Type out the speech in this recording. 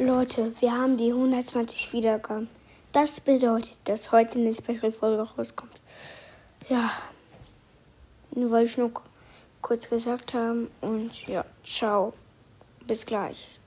Leute, wir haben die 120 Wiedergaben. Das bedeutet, dass heute eine Special-Folge rauskommt. Ja, wollte ich nur kurz gesagt haben. Und ja, ciao. Bis gleich.